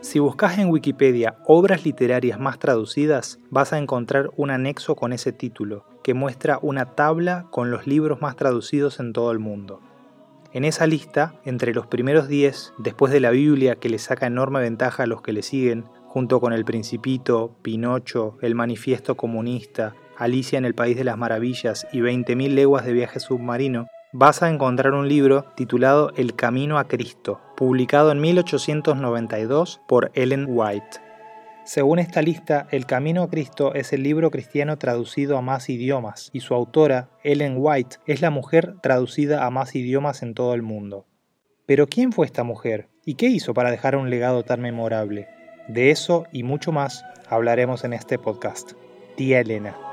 Si buscas en Wikipedia obras literarias más traducidas, vas a encontrar un anexo con ese título, que muestra una tabla con los libros más traducidos en todo el mundo. En esa lista, entre los primeros 10, después de la Biblia que le saca enorme ventaja a los que le siguen, junto con El Principito, Pinocho, El Manifiesto Comunista, Alicia en el País de las Maravillas y 20.000 leguas de viaje submarino, vas a encontrar un libro titulado El Camino a Cristo, publicado en 1892 por Ellen White. Según esta lista, El Camino a Cristo es el libro cristiano traducido a más idiomas, y su autora, Ellen White, es la mujer traducida a más idiomas en todo el mundo. Pero ¿quién fue esta mujer? ¿Y qué hizo para dejar un legado tan memorable? De eso y mucho más hablaremos en este podcast. Tía Elena.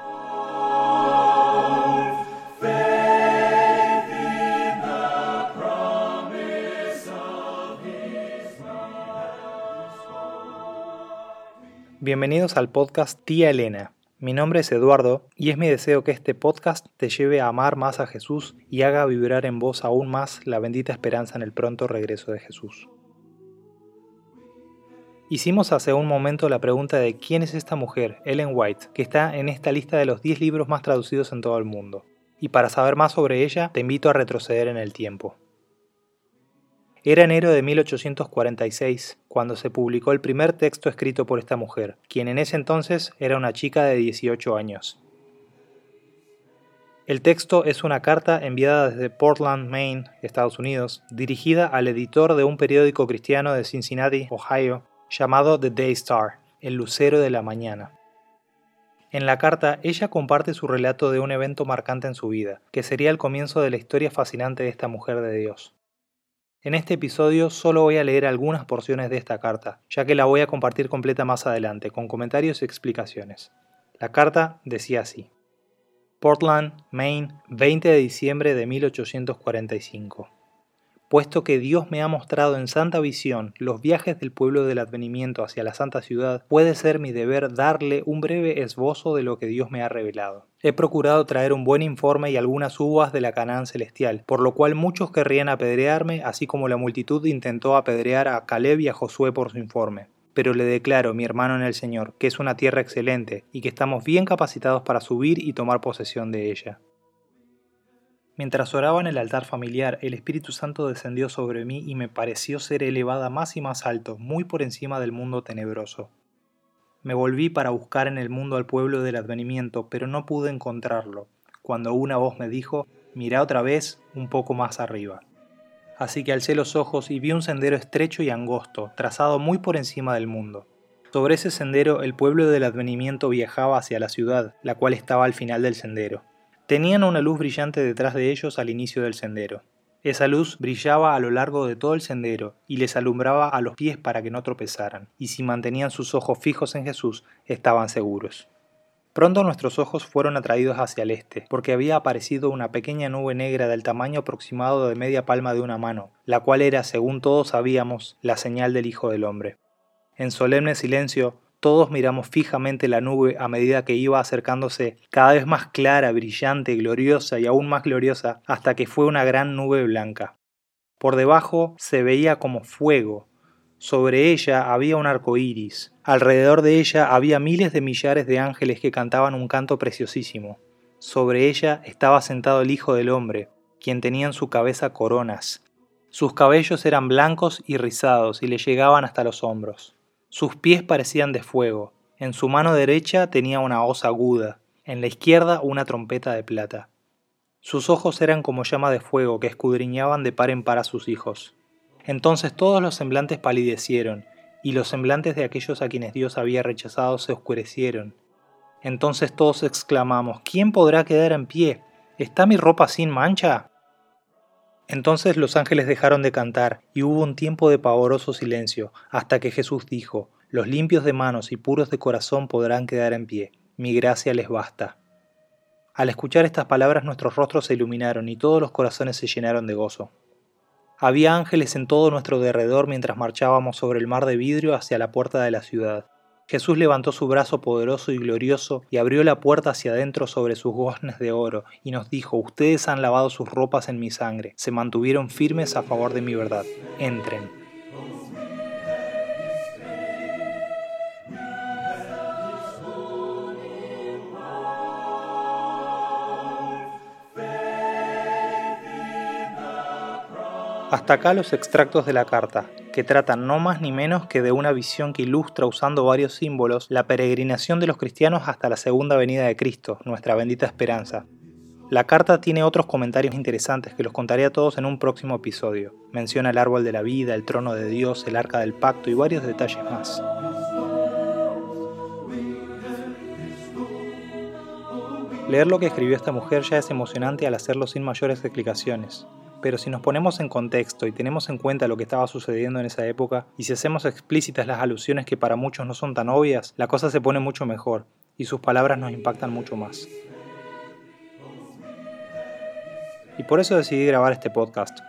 Bienvenidos al podcast Tía Elena. Mi nombre es Eduardo y es mi deseo que este podcast te lleve a amar más a Jesús y haga vibrar en vos aún más la bendita esperanza en el pronto regreso de Jesús. Hicimos hace un momento la pregunta de quién es esta mujer, Ellen White, que está en esta lista de los 10 libros más traducidos en todo el mundo. Y para saber más sobre ella, te invito a retroceder en el tiempo. Era enero de 1846 cuando se publicó el primer texto escrito por esta mujer, quien en ese entonces era una chica de 18 años. El texto es una carta enviada desde Portland, Maine, Estados Unidos, dirigida al editor de un periódico cristiano de Cincinnati, Ohio, llamado The Day Star, el lucero de la mañana. En la carta, ella comparte su relato de un evento marcante en su vida, que sería el comienzo de la historia fascinante de esta mujer de Dios. En este episodio solo voy a leer algunas porciones de esta carta, ya que la voy a compartir completa más adelante, con comentarios y explicaciones. La carta decía así. Portland, Maine, 20 de diciembre de 1845 puesto que Dios me ha mostrado en santa visión los viajes del pueblo del advenimiento hacia la santa ciudad, puede ser mi deber darle un breve esbozo de lo que Dios me ha revelado. He procurado traer un buen informe y algunas uvas de la Canaán celestial, por lo cual muchos querrían apedrearme, así como la multitud intentó apedrear a Caleb y a Josué por su informe pero le declaro, mi hermano en el Señor, que es una tierra excelente y que estamos bien capacitados para subir y tomar posesión de ella. Mientras oraba en el altar familiar, el Espíritu Santo descendió sobre mí y me pareció ser elevada más y más alto, muy por encima del mundo tenebroso. Me volví para buscar en el mundo al pueblo del advenimiento, pero no pude encontrarlo, cuando una voz me dijo, mira otra vez un poco más arriba. Así que alcé los ojos y vi un sendero estrecho y angosto, trazado muy por encima del mundo. Sobre ese sendero el pueblo del advenimiento viajaba hacia la ciudad, la cual estaba al final del sendero. Tenían una luz brillante detrás de ellos al inicio del sendero. Esa luz brillaba a lo largo de todo el sendero y les alumbraba a los pies para que no tropezaran, y si mantenían sus ojos fijos en Jesús, estaban seguros. Pronto nuestros ojos fueron atraídos hacia el este, porque había aparecido una pequeña nube negra del tamaño aproximado de media palma de una mano, la cual era, según todos sabíamos, la señal del Hijo del Hombre. En solemne silencio todos miramos fijamente la nube a medida que iba acercándose cada vez más clara, brillante, gloriosa y aún más gloriosa, hasta que fue una gran nube blanca. Por debajo se veía como fuego. Sobre ella había un arco iris. Alrededor de ella había miles de millares de ángeles que cantaban un canto preciosísimo. Sobre ella estaba sentado el Hijo del Hombre, quien tenía en su cabeza coronas. Sus cabellos eran blancos y rizados y le llegaban hasta los hombros. Sus pies parecían de fuego, en su mano derecha tenía una hoz aguda, en la izquierda una trompeta de plata. Sus ojos eran como llama de fuego que escudriñaban de par en par a sus hijos. Entonces todos los semblantes palidecieron, y los semblantes de aquellos a quienes Dios había rechazado se oscurecieron. Entonces todos exclamamos, ¿quién podrá quedar en pie? ¿Está mi ropa sin mancha? Entonces los ángeles dejaron de cantar, y hubo un tiempo de pavoroso silencio, hasta que Jesús dijo, Los limpios de manos y puros de corazón podrán quedar en pie, mi gracia les basta. Al escuchar estas palabras nuestros rostros se iluminaron y todos los corazones se llenaron de gozo. Había ángeles en todo nuestro derredor mientras marchábamos sobre el mar de vidrio hacia la puerta de la ciudad. Jesús levantó su brazo poderoso y glorioso y abrió la puerta hacia adentro sobre sus goznes de oro, y nos dijo, Ustedes han lavado sus ropas en mi sangre, se mantuvieron firmes a favor de mi verdad. Entren. Hasta acá los extractos de la carta, que tratan no más ni menos que de una visión que ilustra usando varios símbolos la peregrinación de los cristianos hasta la segunda venida de Cristo, nuestra bendita esperanza. La carta tiene otros comentarios interesantes que los contaré a todos en un próximo episodio. Menciona el árbol de la vida, el trono de Dios, el arca del pacto y varios detalles más. Leer lo que escribió esta mujer ya es emocionante al hacerlo sin mayores explicaciones. Pero si nos ponemos en contexto y tenemos en cuenta lo que estaba sucediendo en esa época, y si hacemos explícitas las alusiones que para muchos no son tan obvias, la cosa se pone mucho mejor, y sus palabras nos impactan mucho más. Y por eso decidí grabar este podcast.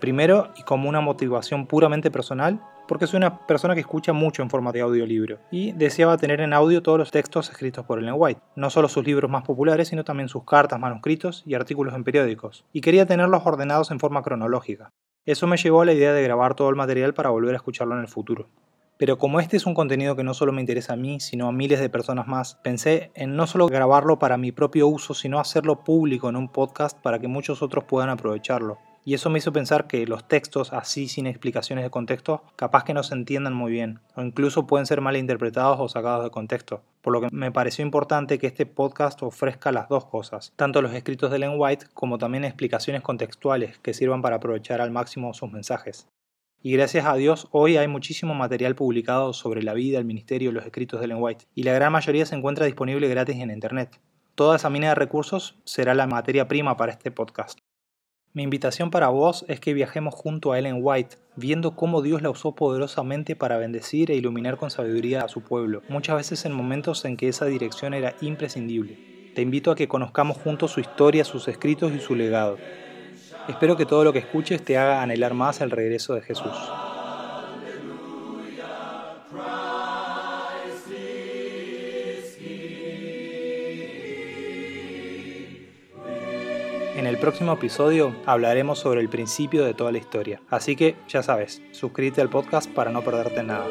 Primero, y como una motivación puramente personal, porque soy una persona que escucha mucho en forma de audiolibro y deseaba tener en audio todos los textos escritos por Ellen White, no solo sus libros más populares, sino también sus cartas, manuscritos y artículos en periódicos, y quería tenerlos ordenados en forma cronológica. Eso me llevó a la idea de grabar todo el material para volver a escucharlo en el futuro. Pero como este es un contenido que no solo me interesa a mí, sino a miles de personas más, pensé en no solo grabarlo para mi propio uso, sino hacerlo público en un podcast para que muchos otros puedan aprovecharlo. Y eso me hizo pensar que los textos así sin explicaciones de contexto capaz que no se entiendan muy bien, o incluso pueden ser mal interpretados o sacados de contexto. Por lo que me pareció importante que este podcast ofrezca las dos cosas, tanto los escritos de Ellen White como también explicaciones contextuales que sirvan para aprovechar al máximo sus mensajes. Y gracias a Dios hoy hay muchísimo material publicado sobre la vida, el ministerio y los escritos de Ellen White, y la gran mayoría se encuentra disponible gratis en Internet. Toda esa mina de recursos será la materia prima para este podcast. Mi invitación para vos es que viajemos junto a Ellen White, viendo cómo Dios la usó poderosamente para bendecir e iluminar con sabiduría a su pueblo, muchas veces en momentos en que esa dirección era imprescindible. Te invito a que conozcamos juntos su historia, sus escritos y su legado. Espero que todo lo que escuches te haga anhelar más el regreso de Jesús. En el próximo episodio hablaremos sobre el principio de toda la historia. Así que ya sabes, suscríbete al podcast para no perderte nada.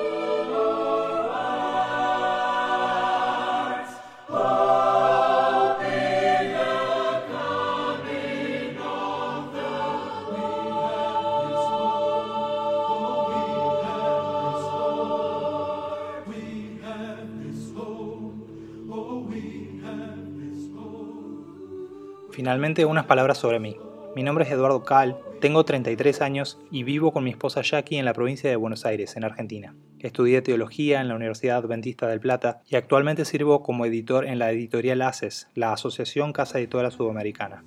Finalmente, unas palabras sobre mí. Mi nombre es Eduardo Cal, tengo 33 años y vivo con mi esposa Jackie en la provincia de Buenos Aires, en Argentina. Estudié teología en la Universidad Adventista del Plata y actualmente sirvo como editor en la editorial ACES, la Asociación Casa Editora Sudamericana.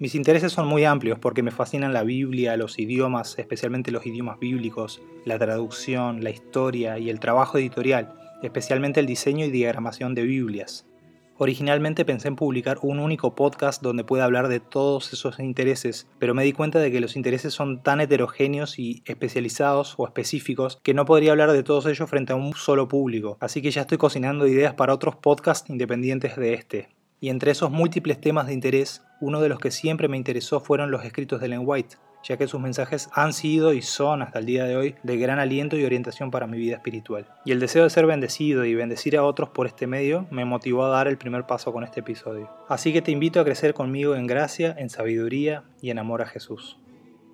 Mis intereses son muy amplios porque me fascinan la Biblia, los idiomas, especialmente los idiomas bíblicos, la traducción, la historia y el trabajo editorial, especialmente el diseño y diagramación de Biblias. Originalmente pensé en publicar un único podcast donde pueda hablar de todos esos intereses, pero me di cuenta de que los intereses son tan heterogéneos y especializados o específicos que no podría hablar de todos ellos frente a un solo público, así que ya estoy cocinando ideas para otros podcasts independientes de este. Y entre esos múltiples temas de interés, uno de los que siempre me interesó fueron los escritos de Ellen White, ya que sus mensajes han sido y son hasta el día de hoy de gran aliento y orientación para mi vida espiritual. Y el deseo de ser bendecido y bendecir a otros por este medio me motivó a dar el primer paso con este episodio. Así que te invito a crecer conmigo en gracia, en sabiduría y en amor a Jesús.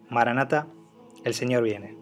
Maranata, el Señor viene.